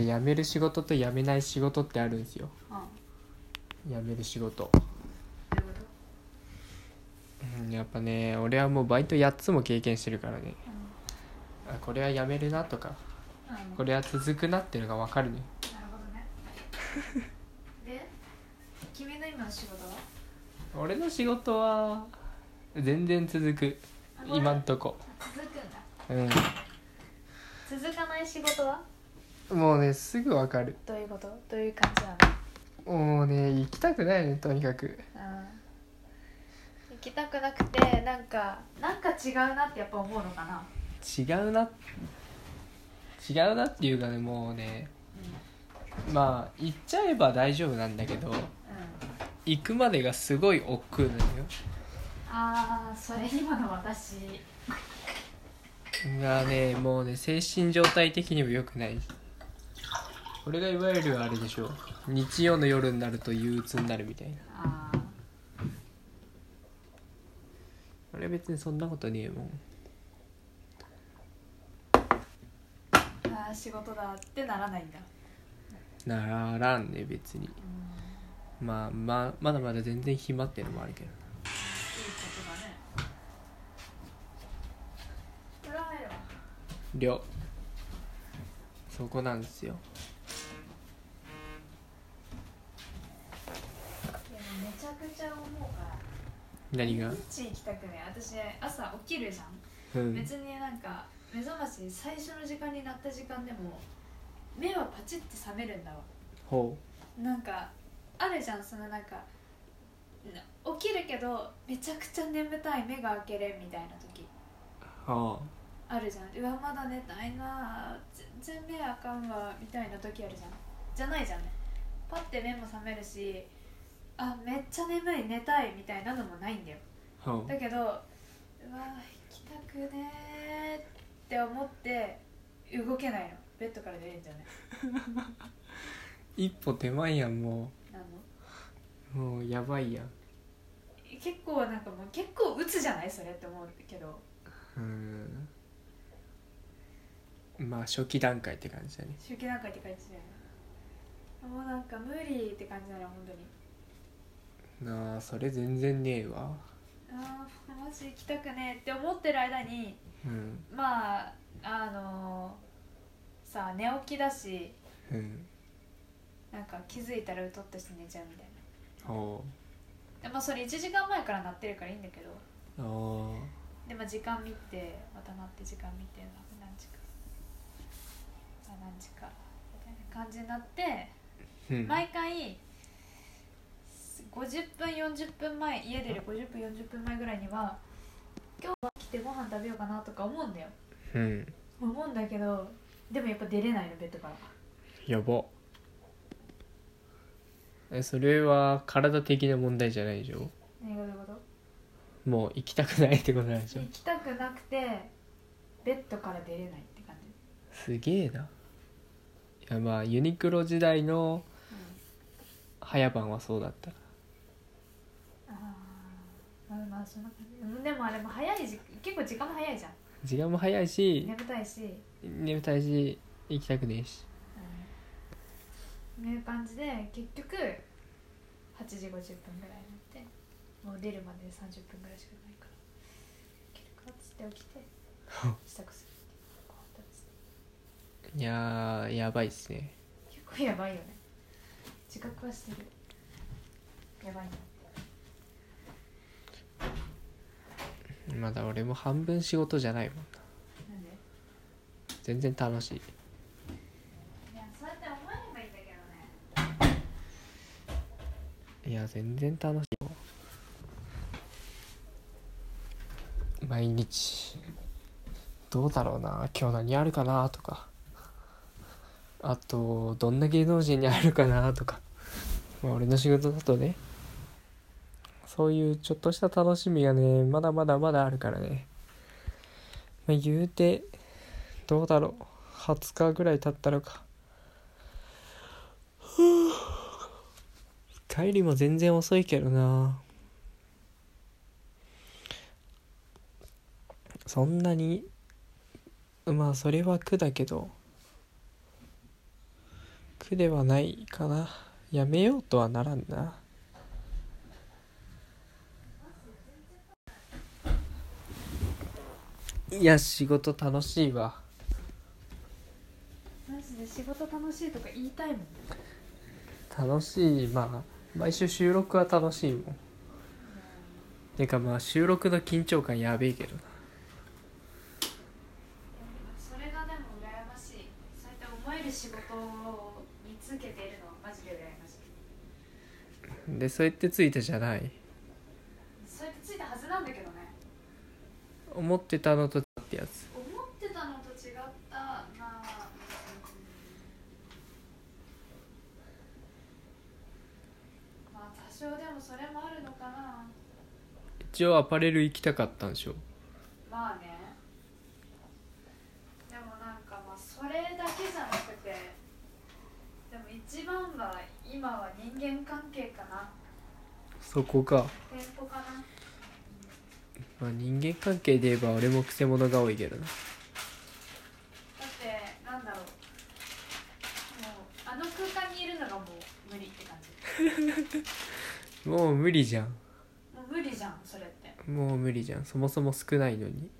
ね辞める仕事と辞めない仕事ってあるんですよ。うん辞める仕事、どういうこうん、やっぱね俺はもうバイト8つも経験してるからね。とあこれは辞めるなとかうん、うん、これは続くなっていうのが分かるね。なるほどね。で君の今の仕事は？俺の仕事は全然続く。あこれ今んとこ。続くんだ。う続かない仕事は？んもうねすぐ分かる。どういうこと？どういう感じなの？もうね行きたくないねとにかく。うん。行きたくなくてなんかなんか違うなってやっぱ思うのかな？違うな違うなっていうかねもうねまあ行っちゃえば大丈夫なんだけどうん、うん、行くまでがすごい億劫なのよ。ああそれ今の私。がねもうね精神状態的にも良くないこれがいわゆるあれでしょ？日曜の夜になると憂鬱になるみたいな。あ俺は別にそんなことねえもん。ーあー仕事だってならないんだ。ならんね別に。うんまあまあまだまだ全然暇っていうのもあるけどいいことだね。裏入るわ。りょそこなんですよちゃくちゃ思うから。何が？毎日行きたくね私朝起きるじゃん。うん。別になんか目覚まし最初の時間になった時間でも目はパチッて覚めるんだわ。ほなんかあるじゃんそのなんかな起きるけどめちゃくちゃ眠たい目が開けれんみたいな時。うはあるじゃん。うわまだ寝たいな全然目あかんわみたいな時あるじゃん。じゃないじゃんね。パッて目も覚めるしあめっちゃ眠い寝たいみたいなのもないんだよ。あはだけどうわ行きたくねーって思って動けないの。ベッドから出れんじゃね 一歩手前やんもなの？うもうやばいやん。結構なんかもう結構鬱じゃない？それって思うけど。うん。まあ初期段階って感じだね。周期段階って感じだよね。もうなんか無理って感じなの本当になあそれ全然ねえわ。あーマジ行きたくねえって思ってる間にうん。まああのーさ寝起きだしうん。なんか気づいたらうとっとして寝ちゃうみたいほなでまあそれ1時間前から鳴ってるからいいんだけど。うあでまあ時間見てまた鳴って時間見て何時か。あ何時かみたいな感じになってあうん。毎回50分40分前家出る50分40分前ぐらいには今日は来てご飯食べようかなとか思うんだよ。うん。思うんだけどでもやっぱ出れないのベッドから。やば。えそれは体的な問題じゃないでしょ？何がどういうこと？もう行きたくないってことなんでしょ？行きたくなくてベッドから出れないって感じ。すげえな。いやまあユニクロ時代の早番はそうだったまあまあそんな感じ。でもあれも早い時結構時間も早いじゃん。時間も早いし眠たいし。眠たいし行きたくねえし。うん。いう感じで結局8時50分ぐらいになってもう出るまで30分ぐらいしかないから。起きるかっつって起きて 支度するってご飯食べて。いやーやばいっすね。結構やばいよね。自覚はしてる。やばいなまだ俺も半分仕事じゃないもんな。全然楽しい。いや全然楽しいよ。毎日。どうだろうな。今日何あるかなとか。あとどんな芸能人に会えるかなとか。まあ俺の仕事だとねそういうちょっとした楽しみがねまだまだまだあるからね。まあ言うてどうだろう。20日ぐらい経ったのか。帰りも全然遅いけどな。そんなにまあそれは苦だけど苦ではないかな。やめようとはならんな。いや仕事楽しいわ。マジで仕事楽しいとか言いたいもん楽しいまあ毎週収録は楽しいもん。てかまあ収録の緊張感やべえけどな。それがでも羨ましい。そうやって思える仕事に続けているのはマジで羨ましい。でそうやってついたじゃない。そうやってついたはずなんだけどね思ってたのとってやつ。思ってたのと違ったまあまあ多少でもそれもあるのかな。一応アパレル行きたかったんでしょ。まあね。でもなんかまあそれだけじゃなくてでも一番は今は人間関係かな。そこか、店舗かなまあ、人間関係で言えば俺もくせ者が多いけどな。だってなんだろう。もうあの空間にいるのがもう無理って感じ。もう無理じゃん。もう無理じゃんそれって。もう無理じゃん。そもそも少ないのに。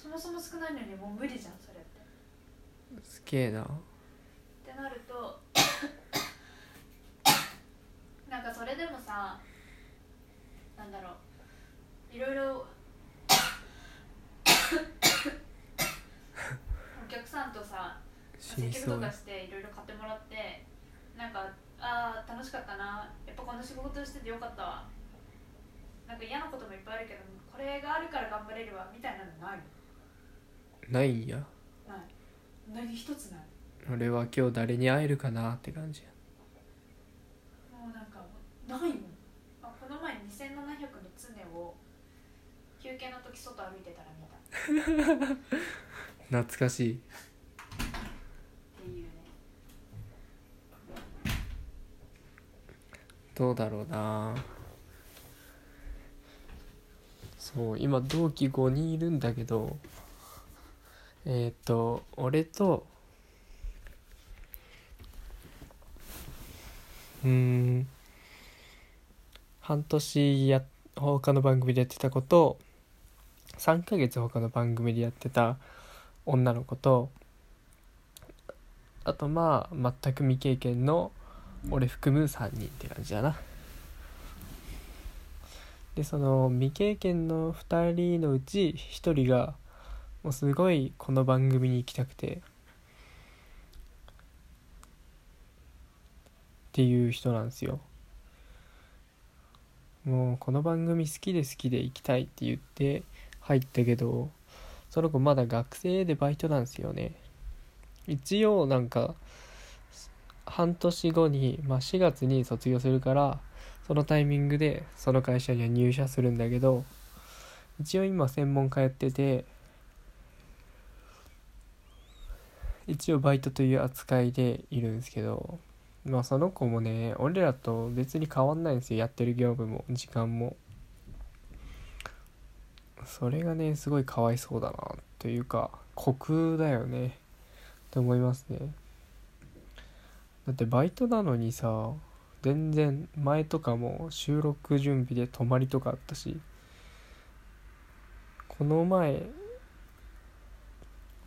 そもそも少ないのにもう無理じゃんそれって。すげえな。ってなるとなんかそれでもさなんだろう。いろいろお客さんとさ接客とかしていろいろ買ってもらってなんかああ楽しかったなやっぱこの仕事しててよかったわ。なんか嫌なこともいっぱいあるけどこれがあるから頑張れるわみたいなのない？ないんや？ない。何一つない。俺は今日誰に会えるかなって感じや。もうなんかないもん。あこの前2700の常を休憩の時外歩いてたら見た。っ 懐かしい。どうだろうな。そう今同期5人いるんだけどえーっ、と俺とうん半年や他の番組でやってた子と3ヶ月他の番組でやってた女の子とあとまあ全く未経験の俺含む3人って感じだな。でその未経験の2人のうち1人がもうすごいこの番組に行きたくて。っていう人なんですよ。もうこの番組好きで好きで行きたいって言って入ったけどその子まだ学生でバイトなんですよね。一応なんか半年後に、まあ、4月に卒業するからそのタイミングでその会社には入社するんだけど一応今専門通ってて一応バイトという扱いでいるんですけどまあその子もね俺らと別に変わんないんですよやってる業務も時間も。それがねすごいかわいそうだなというか酷だよね。って思いますね。だってバイトなのにさ全然前とかも収録準備で泊まりとかあったしこの前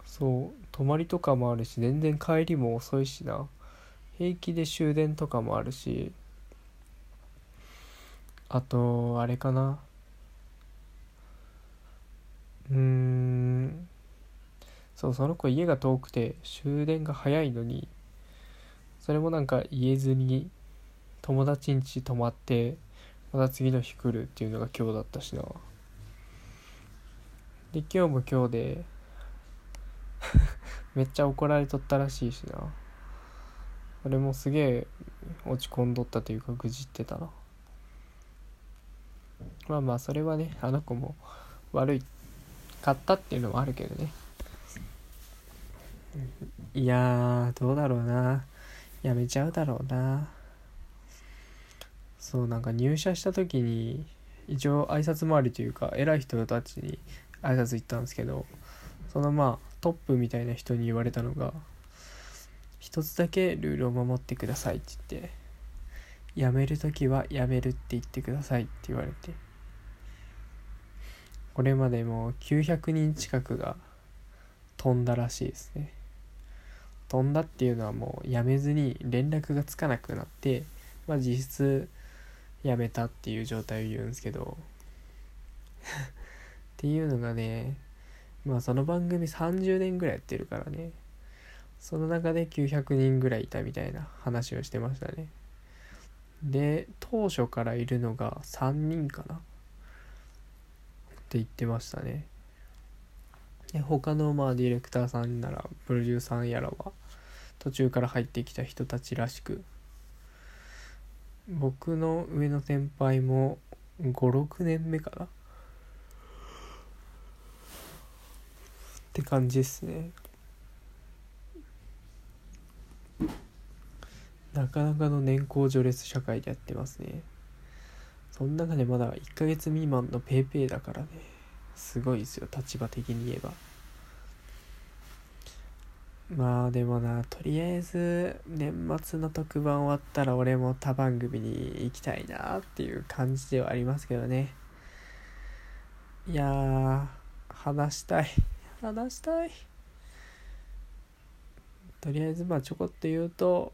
そう泊まりとかもあるし全然帰りも遅いしな。平気で終電とかもあるしあとあれかな。うん。そうその子家が遠くて終電が早いのにそれもなんか言えずに友達ん家泊まってまた次の日来るっていうのが今日だったしな。で今日も今日で めっちゃ怒られとったらしいしな。俺もすげえ落ち込んどったというかぐじってたな。まあまあそれはねあの子も悪いかったっていうのもあるけどね。いやどうだろうな。やめちゃうだろうな。そうなんか入社した時に一応挨拶回りというか偉い人たちに挨拶行ったんですけどそのまあトップみたいな人に言われたのが一つだけルールを守ってくださいって言ってやめる時はやめるって言ってくださいって言われて。これまでもう900人近くが飛んだらしいですね。飛んだっていうのはもうやめずに連絡がつかなくなってまあ実質やめたっていう状態を言うんですけど。っていうのがねまあその番組30年ぐらいやってるからね。その中で900人ぐらいいたみたいな話をしてましたね。で当初からいるのが3人かな。って言ってましたね。他のまあディレクターさんならプロデューサーやらは途中から入ってきた人たちらしく僕の上の先輩も56年目かな。って感じですね。なかなかの年功序列社会でやってますね。その中でまだ1ヶ月未満の paypay だからね。すごいですよ立場的に言えば。まあでもなとりあえず年末の特番終わったら俺も他番組に行きたいなっていう感じではありますけどね。いやー話したい。話したい。とりあえずまあちょこっと言うと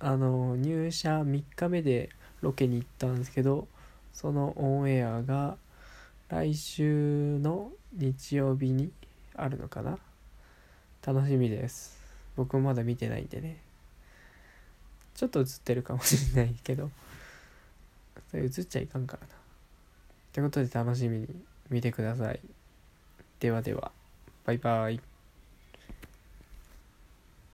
あの入社3日目でロケに行ったんですけどそのオンエアが来週の日曜日にあるのかな？楽しみです。僕もまだ見てないんでね。ちょっと映ってるかもしれないけど。それ映っちゃいかんからな。ってことで楽しみに見てください。ではでは。バイバイ。